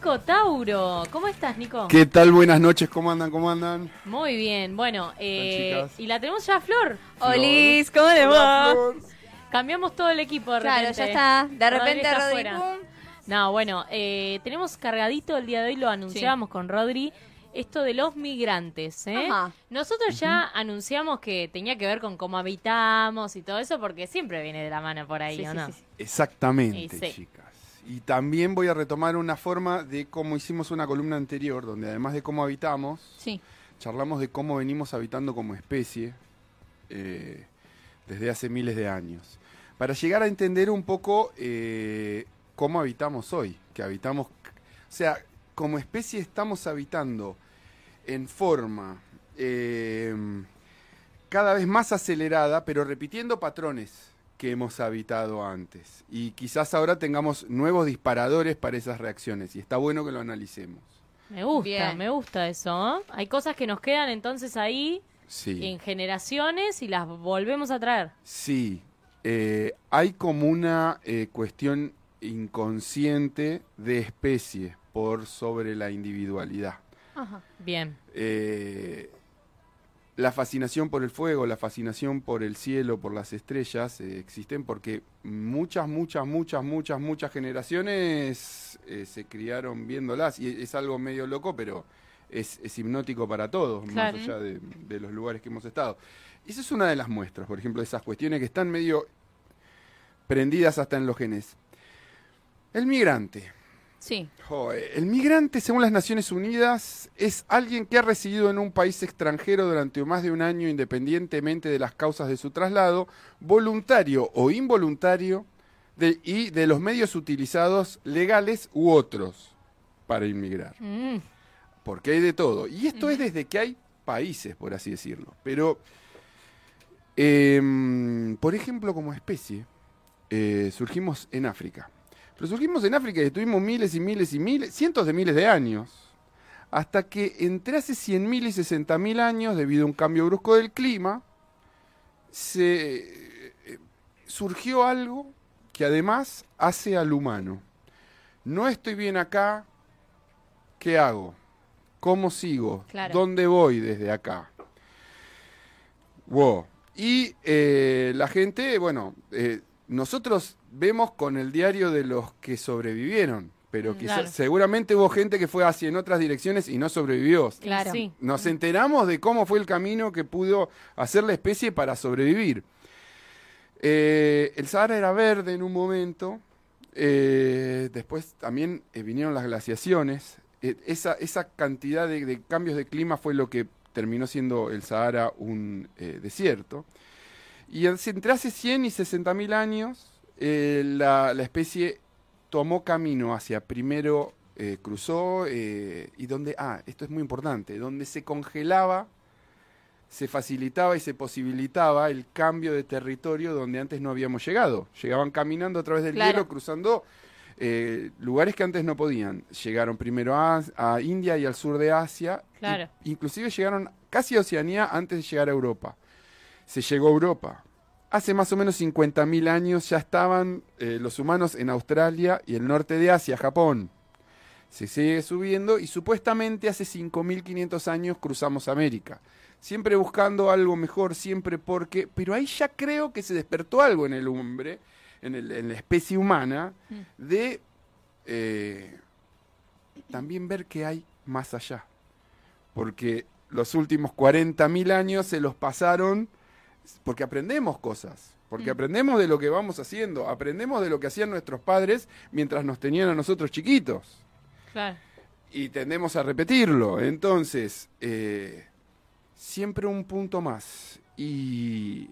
Nico Tauro. ¿Cómo estás, Nico? ¿Qué tal? Buenas noches, ¿cómo andan? ¿Cómo andan? Muy bien, bueno, eh, y la tenemos ya a Flor. Olis, ¿cómo le va? Cambiamos todo el equipo de Claro, repente. ya está. De Rodri repente está Rodri, afuera. pum. No, bueno, eh, tenemos cargadito el día de hoy, lo anunciamos con Rodri, esto de los migrantes. ¿eh? Ajá. Nosotros ya anunciamos que tenía que ver con cómo habitamos y todo eso, porque siempre viene de la mano por ahí, Sí, ¿o sí, no? sí, sí. Exactamente, sí. chicas. Y también voy a retomar una forma de cómo hicimos una columna anterior, donde además de cómo habitamos, Sí. charlamos de cómo venimos habitando como especie eh, desde hace miles de años. Para llegar a entender un poco eh, cómo habitamos hoy, que habitamos, o sea, como especie estamos habitando en forma eh, cada vez más acelerada, pero repitiendo patrones que hemos habitado antes. Y quizás ahora tengamos nuevos disparadores para esas reacciones, y está bueno que lo analicemos. Me gusta, Bien. me gusta eso. ¿eh? Hay cosas que nos quedan entonces ahí Sí. en generaciones y las volvemos a traer. Sí, eh, hay como una eh, cuestión inconsciente de especie por sobre la individualidad. Ajá. Bien. Eh, la fascinación por el fuego, la fascinación por el cielo, por las estrellas, eh, existen porque muchas, muchas, muchas, muchas, muchas generaciones eh, se criaron viéndolas y es algo medio loco, pero es, es hipnótico para todos, Claro. más allá de, de los lugares que hemos estado. Esa es una de las muestras, por ejemplo, de esas cuestiones que están medio prendidas hasta en los genes. El migrante. Sí. Joder, El migrante, según las Naciones Unidas, es alguien que ha residido en un país extranjero durante más de un año independientemente de las causas de su traslado, voluntario o involuntario, de- y de los medios utilizados legales u otros para inmigrar. Mm, Porque hay de todo. Y esto es desde que hay países, por así decirlo. Pero, em, por ejemplo, como especie, eh, surgimos en África. Pero surgimos en África y estuvimos miles y miles y miles, cientos de miles de años. Hasta que entre hace 100.000 y 60.000 años, debido a un cambio brusco del clima, se eh, surgió algo que además hace al humano. No estoy bien acá, ¿qué hago? ¿Cómo sigo? Claro. ¿Dónde voy desde acá? Wow. Y eh, la gente, bueno, eh, nosotros vemos con el diario de los que sobrevivieron, pero quizá- Claro. seguramente hubo gente que fue hacia en otras direcciones y no sobrevivió. Claro. Sí. Nos enteramos de cómo fue el camino que pudo hacer la especie para sobrevivir. Eh, el Sahara era verde en un momento, eh, después también eh, vinieron las glaciaciones. Eh, esa, esa cantidad de, de cambios de clima fue lo que terminó siendo el Sahara un eh, desierto. Y entre hace 100 y 60 mil años, eh, la, la especie tomó camino hacia primero, eh, cruzó, eh, y donde, ah, esto es muy importante, donde se congelaba, se facilitaba y se posibilitaba el cambio de territorio donde antes no habíamos llegado. Llegaban caminando a través del Claro. hielo, cruzando eh, lugares que antes no podían. Llegaron primero a, a India y al sur de Asia. Claro. inclusive llegaron casi a Oceanía antes de llegar a Europa. Se llegó a Europa. Hace más o menos 50.000 años ya estaban eh, los humanos en Australia y el norte de Asia, Japón. Se sigue subiendo y supuestamente hace 5.500 años cruzamos América. Siempre buscando algo mejor, siempre porque... Pero ahí ya creo que se despertó algo en el hombre, en, el- en la especie humana, de eh, también ver que hay más allá. Porque los últimos 40.000 años se los pasaron porque aprendemos cosas, porque aprendemos de lo que vamos haciendo, aprendemos de lo que hacían nuestros padres mientras nos tenían a nosotros chiquitos claro. y tendemos a repetirlo. Entonces, eh, siempre un punto más. Y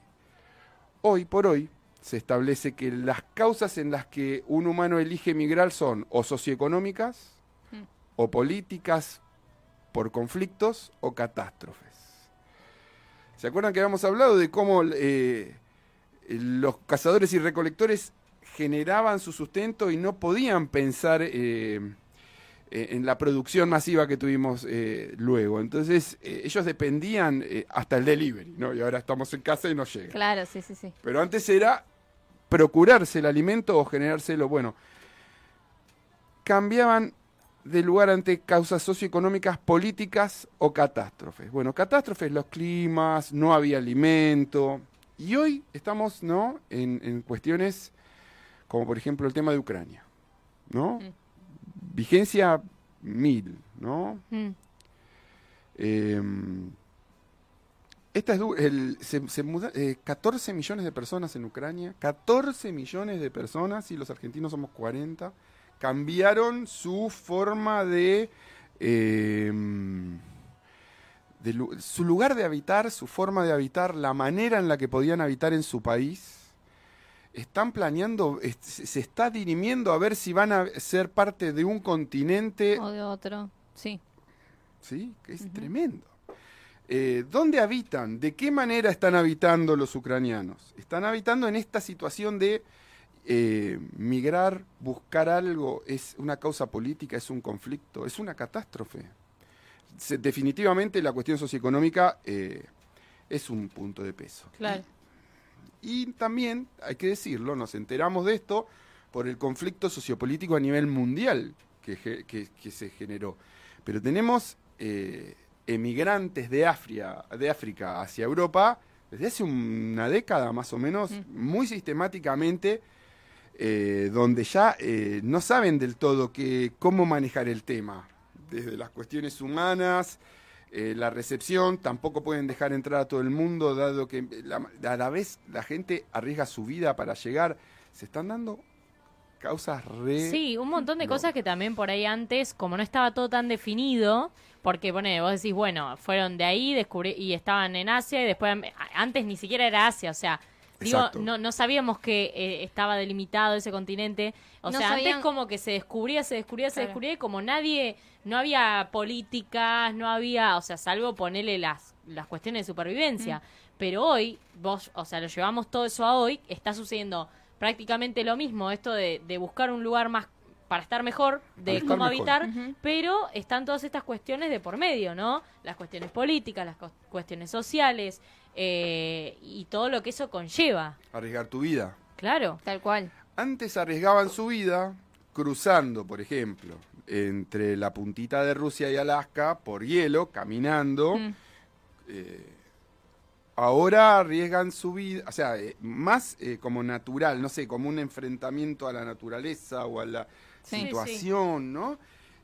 hoy por hoy se establece que las causas en las que un humano elige emigrar son o socioeconómicas, Mm. o políticas por conflictos o catástrofes. ¿Se acuerdan que habíamos hablado de cómo eh, los cazadores y recolectores generaban su sustento y no podían pensar eh, eh, en la producción masiva que tuvimos eh, luego. Entonces, ellos dependían hasta el delivery, ¿no? Y ahora estamos en casa y nos llega. Claro, sí, sí, sí. Pero antes era procurarse el alimento o generárselo. Bueno, cambiaban de lugar ante causas socioeconómicas, políticas o catástrofes. Bueno, catástrofes, los climas, no había alimento. Y hoy estamos ¿no? en, en cuestiones como por ejemplo el tema de Ucrania. ¿no? Mm. Vigencia mil, ¿no? Mm. Eh, esta es el- se, se muda- eh, 14 millones de personas en Ucrania, 14 millones de personas, y los argentinos somos 40, cambiaron su forma de, eh, de lu- su lugar de habitar, su forma de habitar, la manera en la que podían habitar en su país. Están planeando, es- se está dirimiendo a ver si van a ser parte de un continente O de otro. Sí. ¿sí? Que es tremendo. Eh, ¿Dónde habitan? ¿De qué manera están habitando los ucranianos? Están habitando en esta situación de eh, migrar, buscar algo, es una causa política, es un conflicto, es una catástrofe. Se- definitivamente la cuestión socioeconómica eh, es un punto de peso. Claro. Y también, hay que decirlo, nos enteramos de esto por el conflicto sociopolítico a nivel mundial que, ge- que- que se generó. Pero tenemos eh, emigrantes de de África hacia Europa desde hace una década más o menos, muy sistemáticamente, eh, donde ya eh, no saben del todo que, cómo manejar el tema, desde las cuestiones humanas, eh, la recepción, tampoco pueden dejar entrar a todo el mundo, dado que la- a la vez la gente arriesga su vida para llegar. Se están dando causas re... Sí, un montón de No. cosas que también por ahí antes, como no estaba todo tan definido, porque pone, vos decís, bueno, fueron de ahí descubrí, y estaban en Asia y después antes ni siquiera era Asia, o sea, digo, no, no sabíamos que eh, estaba delimitado ese continente, o No sea, sabían- antes como que se descubría, se descubría, se Claro. descubría y como nadie, no había políticas, no había, o sea, salvo ponerle las, las cuestiones de supervivencia, pero hoy, vos, o sea, lo llevamos todo eso a hoy, está sucediendo prácticamente lo mismo, esto de, de buscar un lugar más para estar mejor, de estar cómo mejor. habitar, pero están todas estas cuestiones de por medio, ¿no? Las cuestiones políticas, las cu- cuestiones sociales eh, y todo lo que eso conlleva. Arriesgar tu vida. Claro. Tal cual. Antes arriesgaban su vida cruzando, por ejemplo, entre la puntita de Rusia y Alaska por hielo, caminando. Mm. Eh, ahora arriesgan su vida, o sea, eh, más eh, como natural, no sé, como un enfrentamiento a la naturaleza o a la Sí. situación, ¿no?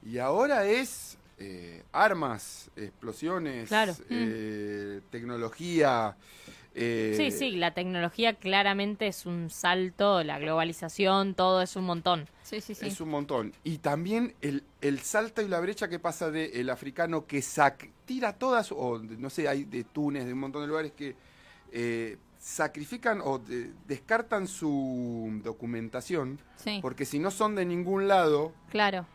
Y ahora es eh, armas, explosiones, Claro. eh, tecnología. eh, Sí, sí, la tecnología claramente es un salto, la globalización, todo es un montón. Sí, sí, sí. Es un montón. Y también el, el salto y la brecha que pasa del africano que sac tira todas, o de- no sé, hay de Túnez, de un montón de lugares que eh, sacrifican o de- descartan su documentación, Sí, porque si no son de ningún lado, claro,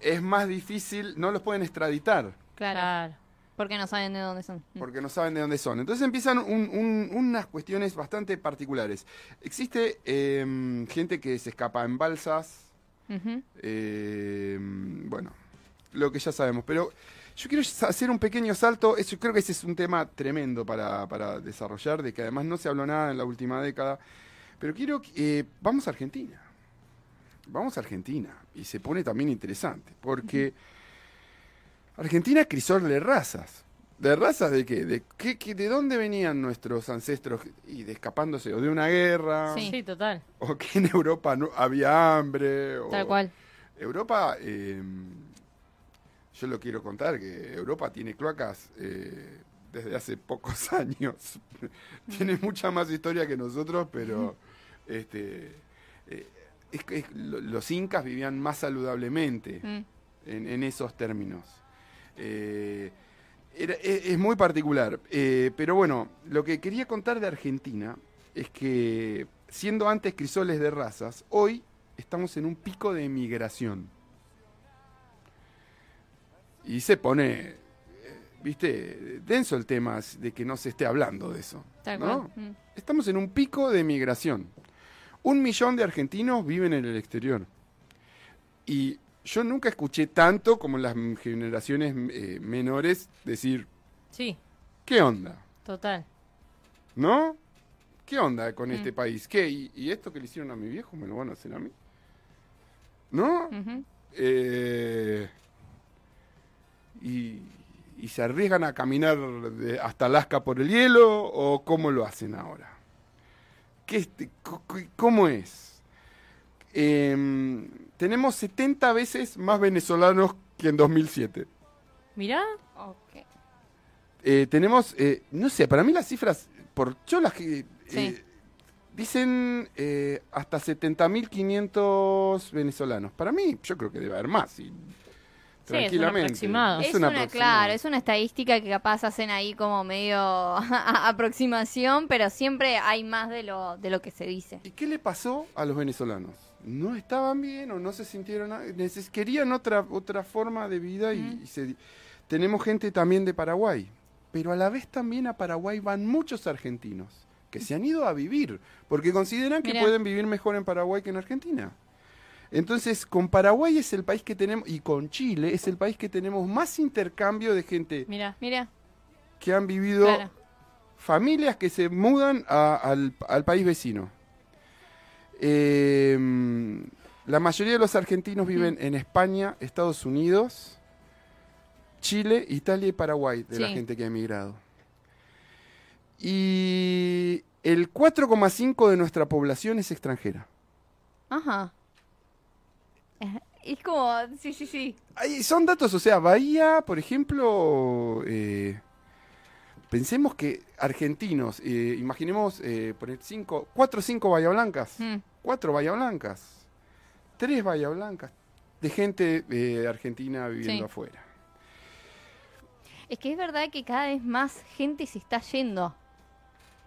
es más difícil, no los pueden extraditar, claro. Porque no saben de dónde son. Mm. porque no saben de dónde son. Entonces empiezan un- un- unas cuestiones bastante particulares. Existe em, gente que se escapa en balsas. Eh, bueno, lo que ya sabemos. Pero yo quiero hacer un pequeño salto. Eso, creo que ese es un tema tremendo para, para desarrollar, de que además no se habló nada en la última década. Pero quiero que... eh, vamos a Argentina. Vamos a Argentina. Y se pone también interesante. Porque Argentina es crisol de razas. ¿De razas de qué? ¿De, qué, qué- ¿De dónde venían nuestros ancestros y de escapándose o de una guerra? Sí. Sí, total. O que en Europa no había hambre. O, Tal cual. Europa, eh, yo lo quiero contar, que Europa tiene cloacas eh, desde hace pocos años. tiene mucha más historia que nosotros, pero este, eh, es es- los incas vivían más saludablemente Mm. en, en esos términos. Eh, era- es, es muy particular. eh, pero bueno, lo que quería contar de Argentina es que, siendo antes crisoles de razas, hoy estamos en un pico de migración. Y se pone, eh, viste, denso el tema de que no se esté hablando de eso. Mm. Estamos en un pico de migración. Un millón de argentinos viven en el exterior. Y yo nunca escuché tanto como en las generaciones eh, menores decir, Sí, ¿qué onda? total. ¿No? ¿Qué onda con Mm. este país? ¿Qué? ¿Y, y esto que le hicieron a mi viejo me lo van a hacer a mí? ¿No? Eh, se arriesgan a caminar de- hasta Alaska por el hielo o cómo lo hacen ahora? ¿Qué este- ¿Cómo es? Em, tenemos 70 veces más venezolanos que en 2007. Mirá, Ok. Eh, tenemos, eh, no sé, para mí las cifras, por yo las que... eh, Sí. dicen eh, hasta 70.500 venezolanos. Para mí, yo creo que debe haber más. y- Sí, es un tranquilamente. Es, un una, claro, es una estadística que capaz hacen ahí como medio aproximación, pero siempre hay más de lo, de lo que se dice. ¿Y qué le pasó a los venezolanos? No estaban bien o no se sintieron... querían otra, otra forma de vida y, y se... di- Tenemos gente también de Paraguay, pero a la vez también a Paraguay van muchos argentinos que se han ido a vivir porque consideran que Mirá. pueden vivir mejor en Paraguay que en Argentina. Entonces, con Paraguay es el país que tenemos, y con Chile es el país que tenemos más intercambio de gente mirá. Mira, que han vivido claro. familias que se mudan a- al, al país vecino. Eh, la mayoría de los argentinos viven en España, Estados Unidos, Chile, Italia y Paraguay, de la gente que ha emigrado. Y el 4,5 de nuestra población es extranjera. Ajá. Es- como, sí, sí, sí. Ahí son datos, o sea, Bahía, por ejemplo, eh, pensemos que argentinos, eh, imaginemos eh, poner cinco, cuatro o cinco Bahía Blancas, Mm. cuatro Bahía Blancas, tres Bahía Blancas, de gente eh, argentina viviendo Sí. afuera. Es que es verdad que cada vez más gente se está yendo.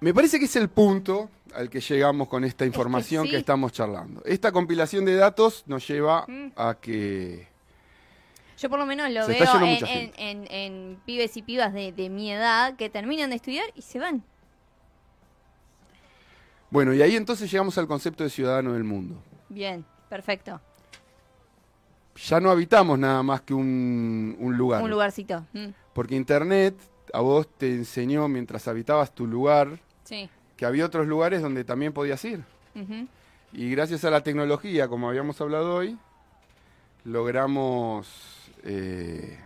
Me parece que es el punto al que llegamos con esta información que, sí. estamos charlando. Esta compilación de datos nos lleva Mm. a que... Yo por lo menos lo veo en, mucha en, gente. en- en pibes y pibas de, de mi edad que terminan de estudiar y se van. Bueno, y ahí entonces llegamos al concepto de ciudadano del mundo. Bien, perfecto. Ya no habitamos nada más que un, un lugar. Un lugarcito. Mm, Porque Internet a vos te enseñó mientras habitabas tu lugar Sí. que había otros lugares donde también podías ir. Y gracias a la tecnología, como habíamos hablado hoy, logramos, eh,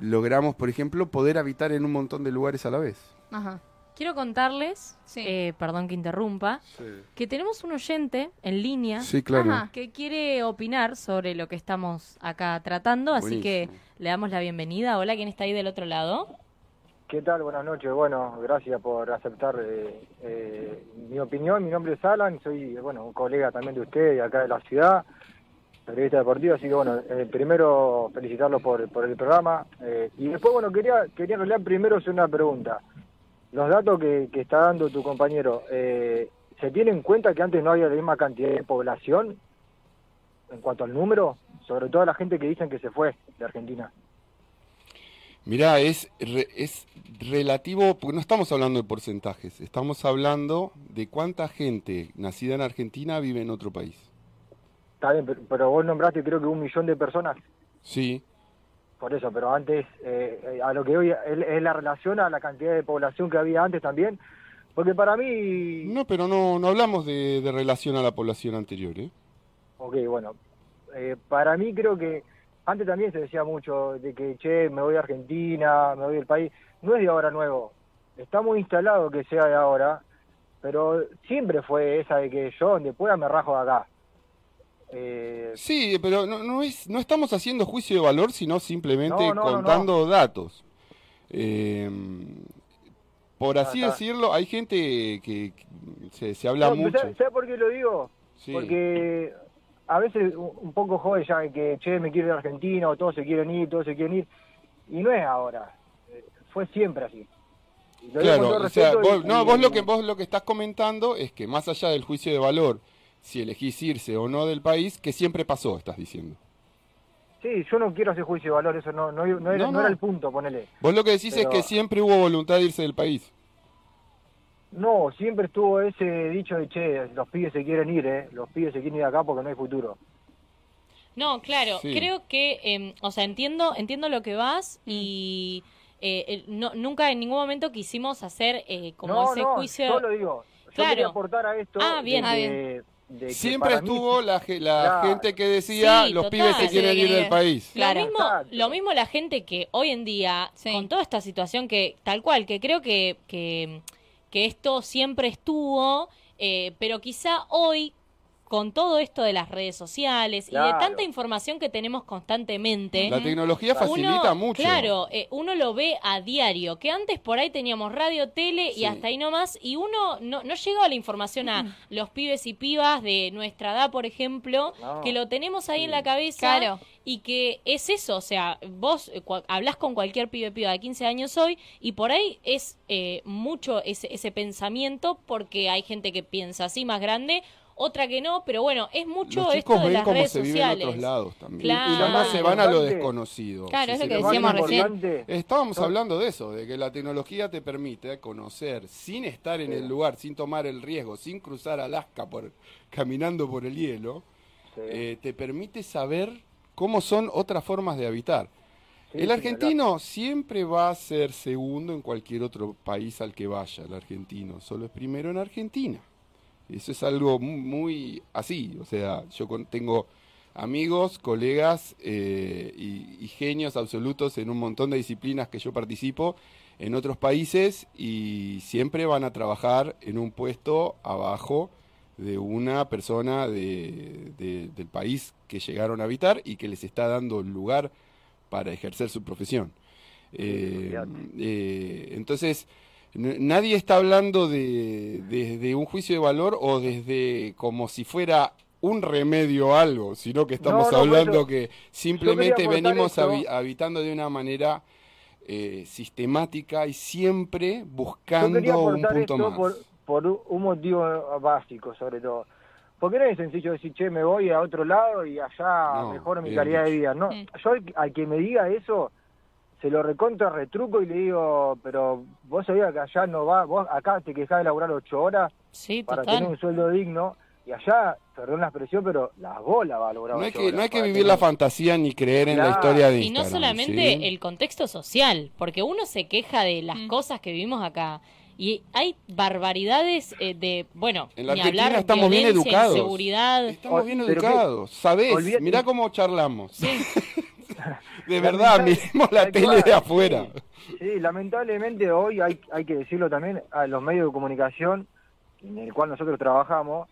logramos, por ejemplo, poder habitar en un montón de lugares a la vez. Ajá. Quiero contarles, Sí. eh, perdón que interrumpa, que tenemos un oyente en línea Sí, claro. Ajá. que quiere opinar sobre lo que estamos acá tratando, así que le damos la bienvenida. Hola, ¿quién está ahí del otro lado? ¿Qué tal? Buenas noches. Bueno, gracias por aceptar eh, eh, mi opinión. Mi nombre es Alan, soy bueno un colega también de usted acá de la ciudad, periodista deportivo. Así que bueno, eh, primero felicitarlo por, por el programa eh, y después bueno quería quería en primero hacer una pregunta. Los datos que, que está dando tu compañero, eh, ¿se tiene en cuenta que antes no había la misma cantidad de población en cuanto al número? Sobre todo la gente que dicen que se fue de Argentina. Mirá, es, re- es relativo, porque no estamos hablando de porcentajes, estamos hablando de cuánta gente nacida en Argentina vive en otro país. Está bien, pero, pero vos nombraste creo que un millón de personas. Sí, Por eso, pero antes, eh, eh, a lo que hoy es, es la relación a la cantidad de población que había antes también, porque para mí, no, pero no, no hablamos de, de relación a la población anterior, ¿eh? ok, bueno, eh, para mí creo que antes también se decía mucho de que, che, me voy a Argentina, me voy del país, no es de ahora nuevo, está muy instalado que sea de ahora, pero siempre fue esa de que yo donde pueda me rajo de acá. Eh, Sí, pero no, no, es, no estamos haciendo juicio de valor, sino simplemente No, no, no, contando datos. Eh, por así decirlo, hay gente que, que se, se habla mucho. ¿sabes, sabes por qué lo digo? Sí. Porque a veces un poco joven ya que, che, me quiero ir a Argentina, o todos se quieren ir, todos se quieren ir. Y no es ahora. Eh, Fue siempre así. Lo Claro, o sea, y- vos, no, y- vos lo que vos lo que estás comentando es que más allá del juicio de valor, si elegís irse o no del país, que siempre pasó, estás diciendo. Sí, yo no quiero hacer juicio de valor, eso no, no, no era, No, era el punto, ponele. Vos lo que decís Pero- es que siempre hubo voluntad de irse del país. No, siempre estuvo ese dicho de, che, los pibes se quieren ir, ¿eh? Los pibes se quieren ir de acá porque no hay futuro. No, claro, Sí. creo que, eh, o sea, entiendo, entiendo lo que vas y eh, no, nunca en ningún momento quisimos hacer eh, como no, ese no, juicio. yo lo digo. Yo Claro. quería aportar a esto Ah, bien. de Ah, de que Siempre mí- estuvo la, ge- la Claro. gente que decía Sí, los total. pibes se quieren ir del país. Claro. Lo mismo, Exacto. lo mismo la gente que hoy en día, Sí. con toda esta situación que, tal cual, que creo que, que, que esto siempre estuvo, eh, pero quizá hoy, con todo esto de las redes sociales y de tanta información que tenemos constantemente, La tecnología facilita uno, mucho. Claro, eh, uno lo ve a diario, que antes por ahí teníamos radio, tele Sí. y hasta ahí nomás, y uno no, no llegaba la información a los pibes y pibas de nuestra edad, por ejemplo, No. que lo tenemos ahí Sí. en la cabeza Claro. y que es eso, o sea, vos eh, hablás con cualquier pibe piba de 15 años hoy y por ahí es eh, mucho ese, ese pensamiento porque hay gente que piensa así más grande, otra que no, pero bueno, es mucho Los esto chicos de ven las cómo redes se vive en sociales. otros lados también. Claro. Y además se van a lo desconocido. Claro, es lo que decíamos recién. Estábamos No. hablando de eso, de que la tecnología te permite conocer sin estar en el lugar, sin tomar el riesgo, sin cruzar Alaska por caminando por el hielo, Sí. eh, te permite saber cómo son otras formas de habitar. Sí, el sí, argentino siempre va a ser segundo en cualquier otro país al que vaya, el argentino, solo es primero en Argentina. Eso es algo mu- muy así, o sea, yo con- tengo amigos, colegas eh, y, y genios absolutos en un montón de disciplinas que yo participo en otros países y siempre van a trabajar en un puesto abajo de una persona de- de- del país que llegaron a habitar y que les está dando lugar para ejercer su profesión. Eh, eh, entonces, nadie está hablando de, desde un juicio de valor o desde como si fuera un remedio a algo, sino que estamos No, no, por hablando que simplemente venimos habi- habitando de una manera eh, sistemática y siempre buscando un punto esto más. por, por un- un motivo básico, sobre todo. Porque no es sencillo decir, che, me voy a otro lado y allá No, mejoro mi calidad de vida. No, Mm. yo al, al que me diga eso, se lo recontra retruco y le digo, pero vos sabías que allá no va, vos acá te quejás de laburar ocho horas Sí, para total. tener un sueldo digno y allá, perdón la expresión, pero la bola va a lograr No hay que, no hay que vivir la fantasía ni creer en la historia de Y no Instagram. solamente ¿sí? el contexto social, porque uno se queja de las Mm. cosas que vivimos acá. Y hay barbaridades eh, de, bueno, En la ni Argentina hablar estamos bien educados. inseguridad. Estamos bien educados, ¿sabés? Mirá cómo charlamos. Sí, De verdad, miremos la tele cual, de afuera. Sí, Sí, lamentablemente hoy hay, hay que decirlo también a los medios de comunicación en el cual nosotros trabajamos,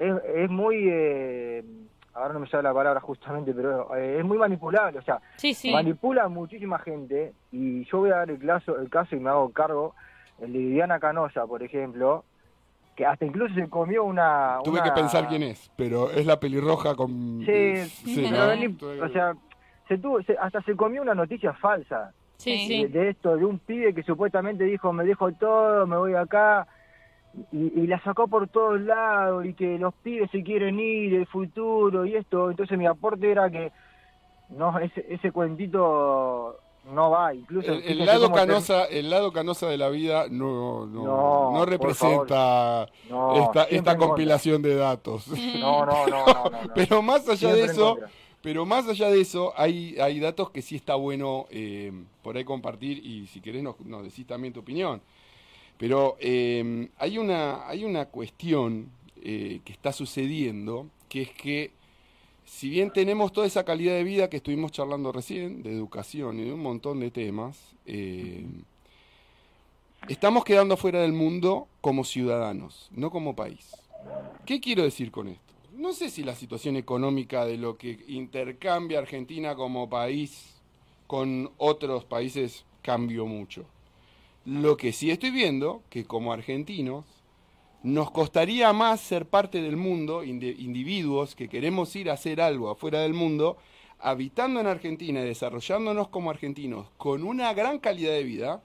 es, es muy, eh, ahora no me sale la palabra justamente, pero eh, es muy manipulable, o sea, sí, sí. manipula a muchísima gente y yo voy a dar el caso, el caso y me hago cargo, el de Viviana Canosa, por ejemplo, que hasta incluso se comió una... Tuve una- que pensar quién es, pero es la pelirroja con... Sí, ¿no? pero ni- Tuve que- o sea, se tuvo, se- hasta se comió una noticia falsa. Sí, de, sí. de esto, de un pibe que supuestamente dijo, me dejo todo, me voy acá, y, y la sacó por todos lados, y que los pibes se quieren ir, el futuro, y esto, entonces mi aporte era que, no, ese, ese cuentito no va, incluso... El, lado canosa, el lado canosa de la vida no, no, No, representa No, esta, esta compilación de datos. No, no, no, no, no, no. Pero más allá Siempre de eso. Pero más allá de eso, hay, hay datos que sí está bueno eh, por ahí compartir y si querés nos, nos decís también tu opinión. Pero eh, hay, una, hay una cuestión eh, que está sucediendo, que es que si bien tenemos toda esa calidad de vida que estuvimos charlando recién, de educación y de un montón de temas, estamos quedando fuera del mundo como ciudadanos, no como país. ¿Qué quiero decir con esto? No sé si la situación económica de lo que intercambia Argentina como país con otros países cambió mucho. Lo que sí estoy viendo, que como argentinos, nos costaría más ser parte del mundo, indi- individuos que queremos ir a hacer algo afuera del mundo, habitando en Argentina y desarrollándonos como argentinos con una gran calidad de vida,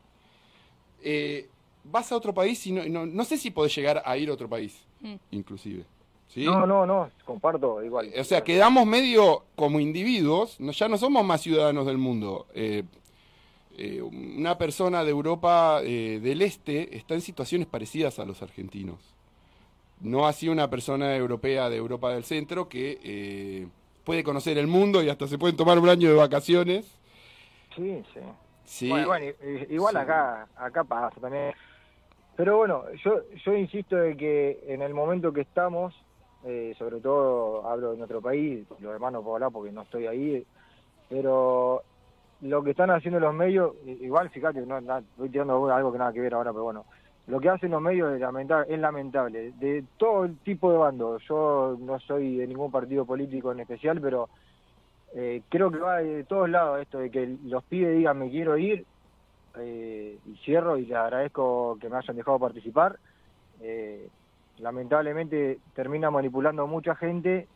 eh, vas a otro país y no, no, no sé si podés llegar a ir a otro país, Mm. inclusive. ¿Sí? No, no, no, comparto igual. O sea, quedamos medio como individuos, no- ya no somos más ciudadanos del mundo. Eh, eh, una persona de Europa eh, del Este está en situaciones parecidas a los argentinos. No así una persona europea de Europa del Centro que puede conocer el mundo y hasta se pueden tomar un año de vacaciones. Sí, sí. Sí, Bueno, bueno, i- i- igual Sí. acá acá pasa también. Pero bueno, yo yo insisto de que en el momento que estamos eh, sobre todo hablo de nuestro país, los demás no puedo hablar porque no estoy ahí, pero lo que están haciendo los medios, igual fíjate, no, estoy tirando algo que nada que ver ahora, pero bueno, lo que hacen los medios es lamentable, es lamentable, de todo el tipo de bandos, yo no soy de ningún partido político en especial, pero eh, creo que va de todos lados esto de que los pibes digan me quiero ir, eh, y cierro y les agradezco que me hayan dejado participar. Eh, lamentablemente termina manipulando mucha gente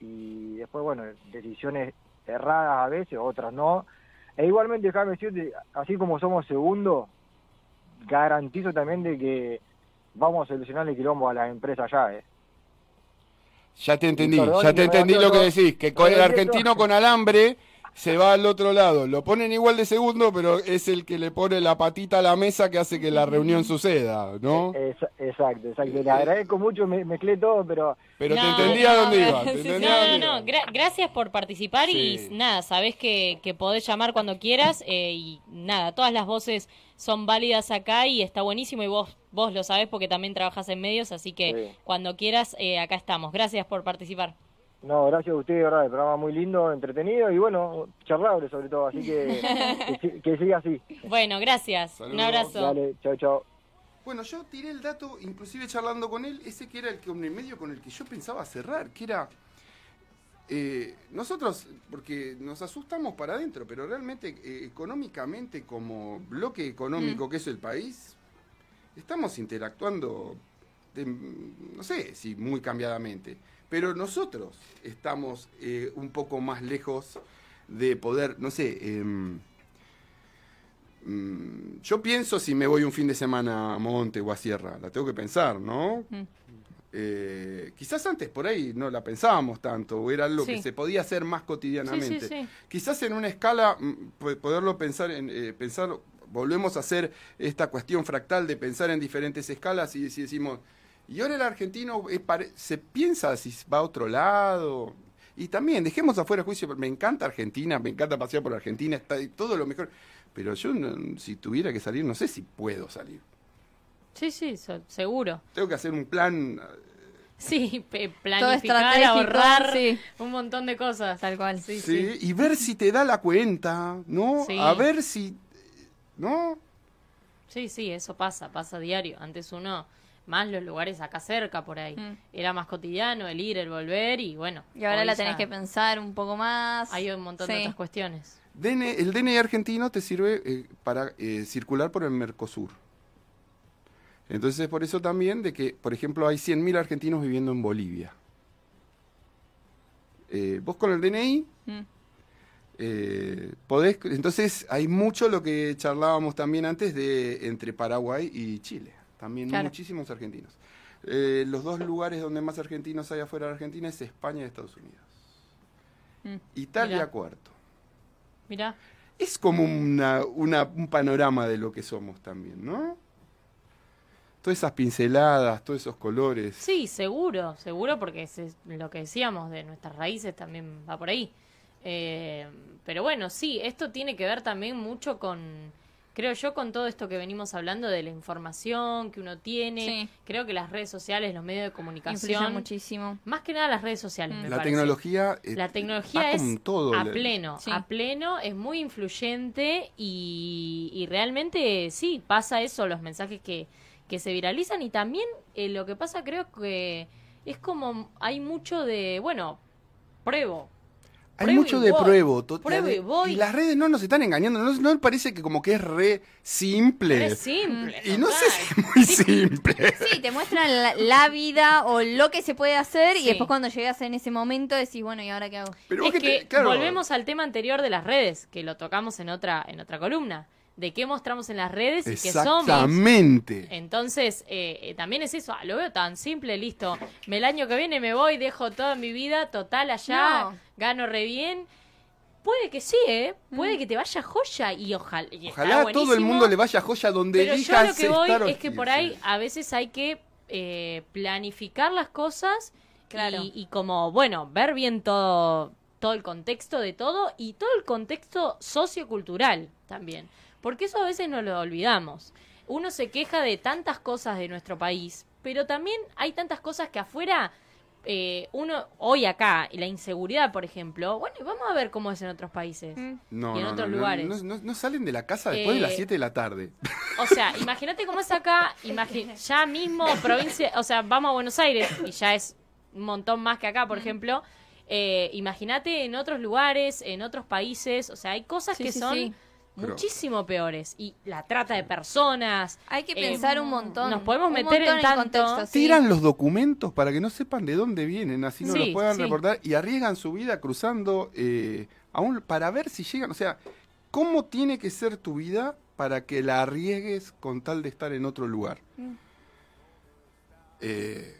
y después, bueno, decisiones erradas a veces, otras no. E igualmente, déjame decirte, así como somos segundo, garantizo también de que vamos a solucionar el quilombo a las empresas ya, ¿eh? Ya te entendí, perdón, ya te entendí lo que decís, que con el argentino con alambre se va al otro lado. Lo ponen igual de segundo, pero es el que le pone la patita a la mesa que hace que la reunión suceda, ¿no? Es- exacto, exacto. Le agradezco mucho, me mezclé todo, pero Pero te No, entendí a no, dónde iba. te sí, entendí No, no, no. gra- gracias por participar y nada, sabés que, que podés llamar cuando quieras eh, y nada, todas las voces son válidas acá y está buenísimo y vos vos lo sabés porque también trabajas en medios, así que Sí. cuando quieras eh, acá estamos. Gracias por participar. No, gracias a ustedes, de verdad, el programa muy lindo, entretenido y bueno, charlable sobre todo, así que que, si- que siga así. Bueno, gracias. Un abrazo. Dale, chao, chao. Bueno, yo tiré el dato, inclusive charlando con él, ese que era el que medio con el que yo pensaba cerrar, que era eh, nosotros, porque nos asustamos para adentro, pero realmente eh, económicamente como bloque económico que es el país, estamos interactuando, de- no sé si muy cambiadamente, pero nosotros estamos eh, un poco más lejos de poder, no sé, em, mm, yo pienso si me voy un fin de semana a Monte o a Sierra, la tengo que pensar, ¿no? Mm. Eh, quizás antes por ahí no la pensábamos tanto, o era algo que se podía hacer más cotidianamente. Sí, sí, sí. Quizás en una escala, mm, po- poderlo pensar, en, eh, pensar, volvemos a hacer esta cuestión fractal de pensar en diferentes escalas y si decimos, y ahora el argentino eh, pare- se piensa si va a otro lado. Y también, dejemos afuera juicio, me encanta Argentina, me encanta pasear por Argentina, está todo lo mejor. Pero yo, no- si tuviera que salir, no sé si puedo salir. Sí, sí, so- seguro. Tengo que hacer un plan. Sí, planificar, ahorrar sí. un montón de cosas. Tal cual. Sí, Sí, sí. y ver si te da la cuenta, ¿no? Sí. A ver si. ¿No? Sí, sí, eso pasa, pasa a diario. Antes uno, más los lugares acá cerca por ahí. Mm. Era más cotidiano el ir, el volver y bueno. Y ahora la ya tenés que pensar un poco más. Hay un montón Sí. de otras cuestiones. DN el DNI argentino te sirve eh, para eh, circular por el Mercosur. Entonces, por eso también de que, por ejemplo, hay 100.000 argentinos viviendo en Bolivia. Eh, vos con el DNI Mm. eh, podés, entonces hay mucho lo que charlábamos también antes de entre Paraguay y Chile. También Claro. muchísimos argentinos. Eh, los dos lugares donde más argentinos hay afuera de Argentina es España y Estados Unidos. Mm. Italia Mirá. cuarto. Mirá, Es como una, una- un panorama de lo que somos también, ¿no? Todas esas pinceladas, todos esos colores. sí, seguro, seguro porque es, es lo que decíamos de nuestras raíces también va por ahí. Eh, pero bueno, sí, esto tiene que ver también mucho con, creo yo, con todo esto que venimos hablando de la información que uno tiene. Sí. Creo que las redes sociales, los medios de Influye comunicación, muchísimo. más que nada las redes sociales, Mm. me la parece. tecnología. eh, La tecnología es con todo. a pleno, Sí. a pleno, es muy influyente y, y realmente sí, pasa eso, los mensajes que, que se viralizan y también eh, lo que pasa creo que es como hay mucho de, bueno, pruebo. Hay mucho de voy, pruebo. y voy. las redes no nos están engañando. No, no parece que como que es re simple. Es simple. y no sé si es muy simple. Sí, te muestran la, la vida o lo que se puede hacer y Sí. después cuando llegas en ese momento decís, bueno, ¿y ahora qué hago? Pero es que te- claro, volvemos al tema anterior de las redes, que lo tocamos en otra, en otra columna. De qué mostramos en las redes y qué somos. Exactamente. Entonces, eh, eh, también es eso, ah, lo veo tan simple, listo. El año que viene me voy, dejo toda mi vida total allá, No. gano re bien. Puede que sí, ¿eh? Puede que te vaya joya y ojalá. y Ojalá a todo el mundo le vaya joya donde Pero yo elijas lo que voy estar es que por ahí a veces hay que eh, planificar las cosas Claro. y, y como, bueno, ver bien todo, todo el contexto de todo y todo el contexto sociocultural también. Porque eso a veces no lo olvidamos. Uno se queja de tantas cosas de nuestro país, pero también hay tantas cosas que afuera eh, uno, hoy acá, y la inseguridad, por ejemplo, bueno, y vamos a ver cómo es en otros países. Mm. No, y en no, otros no, lugares. No, no- no salen de la casa después de las Eh, 7 de la tarde. O sea, imagínate cómo es acá, ya mismo provincia, o sea, vamos a Buenos Aires y ya es un montón más que acá, por ejemplo. Eh, imagínate en otros lugares, en otros países, o sea, hay cosas Sí, que sí, son sí. Pero- muchísimo peores. Y la trata de personas. Hay que eh, pensar un montón. nos podemos un meter en tanto. contexto, sí. Tiran los documentos para que no sepan de dónde vienen, así no Sí, los puedan sí. reportar y arriesgan su vida cruzando eh, aún para ver si llegan. O sea, ¿cómo tiene que ser tu vida para que la arriesgues con tal de estar en otro lugar? Mm. Eh,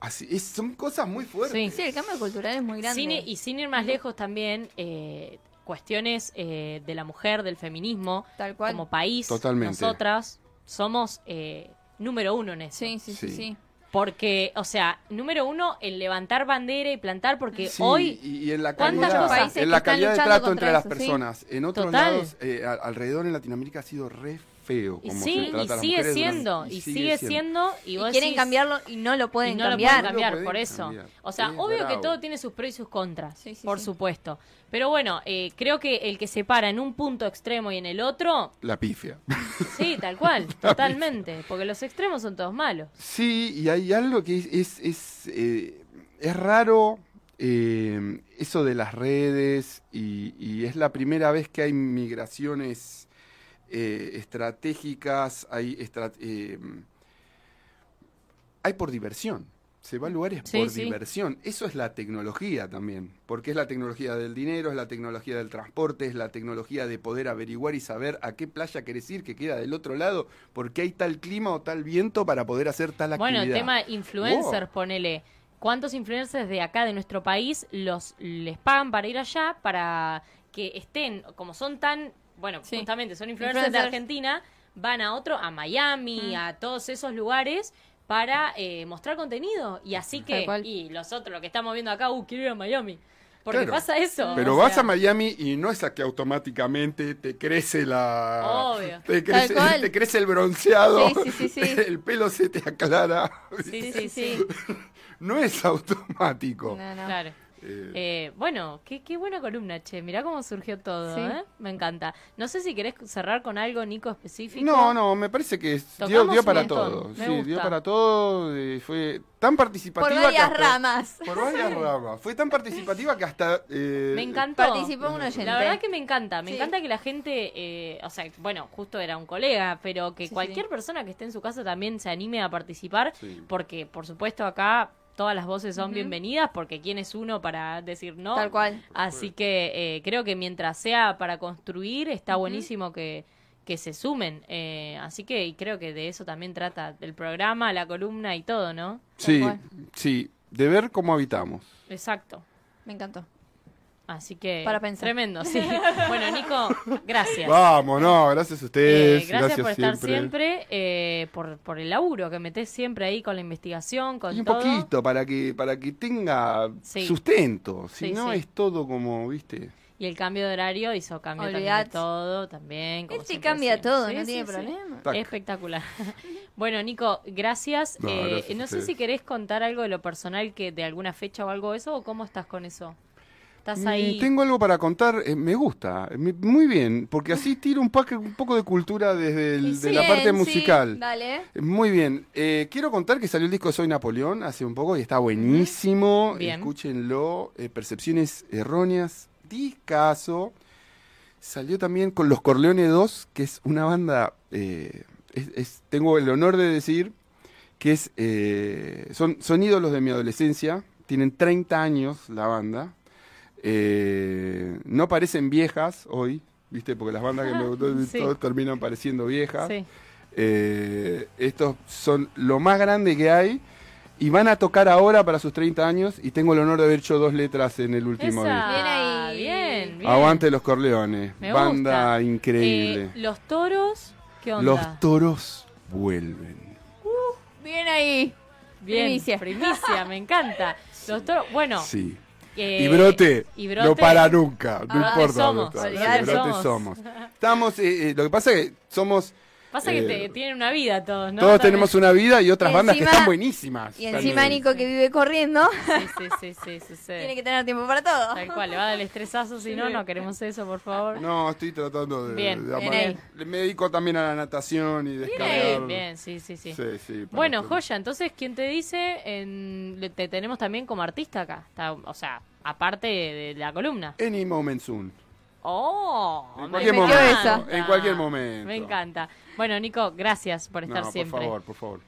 así, es- son cosas muy fuertes. Sí. Sí, el cambio cultural es muy grande. Sin- y sin ir más lejos también, eh, cuestiones eh, de la mujer, del feminismo, Tal cual. como país, Totalmente. nosotras somos eh, número uno en eso. Sí, sí, sí, Sí. sí. Porque, o sea, número uno, el levantar bandera y plantar, porque Sí, hoy y, en la ¿cuántas calidad, países en la están calidad de luchando trato contra entre las eso, sí. personas. En otros Total. lados, eh, alrededor en Latinoamérica ha sido re feo. y sí, se y trata a las sigue mujeres siendo, y sigue siendo, y, Y, vos quieren decís- cambiarlo y no lo pueden y no lo cambiar. pueden cambiar, No lo por eso. cambiar. O sea, Es obvio que todo tiene sus pros y sus contras, Sí, sí, por sí. supuesto. Pero bueno, eh, creo que el que se para en un punto extremo y en el otro, La pifia. sí, tal cual, totalmente, porque los extremos son todos malos. Sí, y hay algo que es, es, es, eh, es raro, eh, eso de las redes, y, y es la primera vez que hay migraciones eh, estratégicas, hay, estra- eh, hay por diversión. Se va a lugares Sí, por sí. diversión. Eso es la tecnología también, porque es la tecnología del dinero, es la tecnología del transporte, es la tecnología de poder averiguar y saber a qué playa querés ir que queda del otro lado, porque hay tal clima o tal viento para poder hacer tal Bueno, actividad. el tema influencers, Wow. ponele. ¿Cuántos influencers de acá, de nuestro país, los les pagan para ir allá, para que estén, como son tan, bueno, Sí. justamente son influencers, de. Argentina, van a otro, a Miami, Mm. a todos esos lugares para eh, mostrar contenido. Y así que, y los otros, lo que estamos viendo acá, uh, quiero ir a Miami. Porque Claro. pasa eso. Pero o vas sea, a Miami y no es a que automáticamente te crece la. Obvio. Te crece, te crece el bronceado. Sí, sí, sí, sí. El pelo se te aclara. Sí, sí, sí. No es automático. No, no. Claro. Eh, Eh, bueno, qué, qué buena columna, che. Mirá cómo surgió todo, Sí. ¿eh? Me encanta. No sé si querés cerrar con algo, Nico, específico. no, no, me parece que dio, dio para todo. Me Sí, dio para todo. eh, fue tan participativa. Por que varias hasta- ramas. Por varias ramas. Fue tan participativa que hasta. eh, Me encantó. Participó un oyente. La verdad que me encanta, me Sí. encanta que la gente, eh, o sea, bueno, justo era un colega, pero que Sí, cualquier sí. persona que esté en su casa también se anime a participar, Sí. porque por supuesto acá todas las voces son bienvenidas, porque quién es uno para decir no. Tal cual. Así que eh, creo que mientras sea para construir, está buenísimo que, que se sumen. Eh, así que y creo que de eso también trata el programa, la columna y todo, ¿no? Sí, sí. De ver cómo habitamos. Exacto. Me encantó. Así que Para pensar. tremendo, sí. bueno, Nico, gracias. Vamos, no, gracias a ustedes. Eh, gracias, por estar siempre. siempre, eh, por, por el laburo que metés siempre ahí con la investigación, con Y un todo. poquito para que para que tenga Sí. sustento, si Sí, no sí. es todo como, ¿viste? Y el cambio de horario hizo cambio también de todo, también. como Este cambia todo, Sí, no sí, tiene sí. problema. Tac. Espectacular. bueno, Nico, gracias. No, Eh, gracias no sé ustedes. si querés contar algo de lo personal que de alguna fecha o algo de eso, o cómo estás con eso. ¿Estás Mm, ahí? Tengo algo para contar, eh, me gusta, eh, me- muy bien, porque así tiro un, paque- un poco de cultura desde el- de la parte musical. Dale. Muy bien, eh, quiero contar que salió el disco Soy Napoleón hace un poco y está buenísimo, Bien. escúchenlo, eh, Percepciones Erróneas, discaso. Salió también con Los Corleone 2, que es una banda, eh, es- es- tengo el honor de decir que es, eh, son, son ídolos de mi adolescencia, tienen 30 años la banda, eh, no parecen viejas hoy, ¿viste? Porque las bandas que me Sí. todos terminan pareciendo viejas. Sí. Eh, estos son lo más grande que hay y van a tocar ahora para sus 30 años y tengo el honor de haber hecho dos letras en el último Esa. disco. Bien ahí. Bien, bien. Aguante los Corleones, Me banda gusta. increíble. Eh, los toros, ¿qué onda? los toros vuelven. Bien ahí. Bien, Primicia. primicia, me encanta. Los toros, bueno. Sí. Eh, y brote, y Brote. no para nunca, no Ah, importa somos. Brote. Estamos, eh, eh, lo que pasa es que somos Pasa que Eh, te- tienen una vida todos, ¿no? Todos También. tenemos una vida y otras Y bandas que están buenísimas. Y encima también. Nico que vive corriendo, Sí, sí, sí, sí, sucede. tiene que tener tiempo para todo. Tal cual, le va a dar el estresazo, si no, no queremos eso, por favor. No, estoy tratando de... Bien, de bien Me dedico también a la natación y descargar... Bien, bien, sí, sí, sí. Sí, sí, para Bueno, Joya, entonces, ¿quién te dice? En, te tenemos también como artista acá. Está- o sea, aparte de, la columna. Any moment soon. ¡Oh! En me cualquier metió momento. esa. En cualquier momento. Me encanta. Bueno, Nico, gracias por estar No, siempre. por favor, por favor.